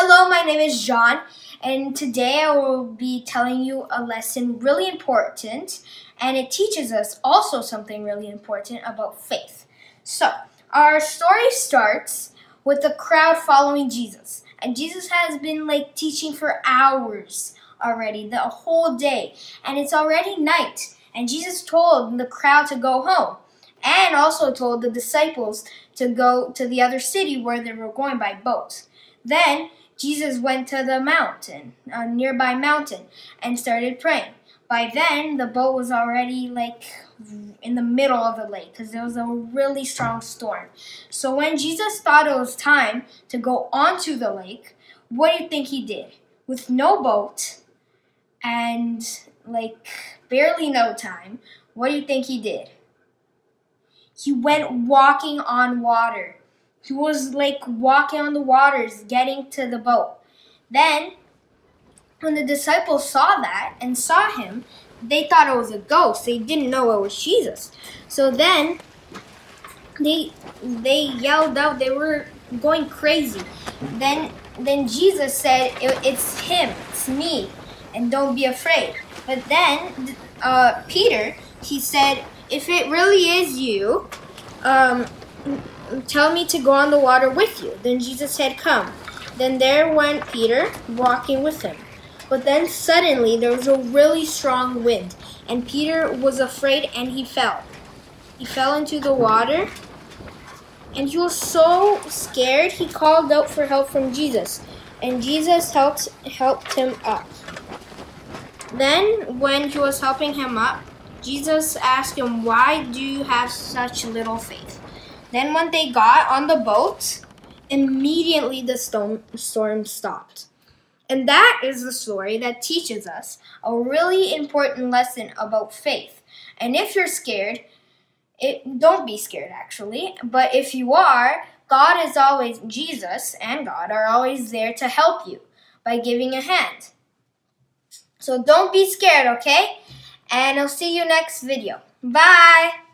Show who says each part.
Speaker 1: Hello, my name is John, and today I will be telling you a lesson really important, and it teaches us also something really important about faith. So, our story starts with the crowd following Jesus, and Jesus has been like teaching for hours already, the whole day, and it's already night, and Jesus told the crowd to go home and also told the disciples to go to the other city where they were going by boat. Then Jesus went to the mountain, a nearby mountain, and started praying. By then, the boat was already like in the middle of the lake because there was a really strong storm. So when Jesus thought it was time to go onto the lake, what do you think he did? With no boat and like barely no time, what do you think he did? He went walking on water. He was like walking on the waters, getting to the boat. Then, when the disciples saw that and saw him, they thought it was a ghost. They didn't know it was Jesus. So then, they they yelled out. They were going crazy. Then then Jesus said, "It's him. It's me, and don't be afraid." But then uh, Peter he said, "If it really is you, um, tell me to go on the water with you. Then Jesus said, Come. Then there went Peter, walking with him. But then suddenly there was a really strong wind, and Peter was afraid and he fell. He fell into the water, and he was so scared he called out for help from Jesus, and Jesus helped helped him up. Then when he was helping him up, Jesus asked him, Why do you have such little faith? Then, when they got on the boat, immediately the storm, storm stopped. And that is the story that teaches us a really important lesson about faith. And if you're scared, it, don't be scared actually. But if you are, God is always, Jesus and God are always there to help you by giving a hand. So don't be scared, okay? And I'll see you next video. Bye!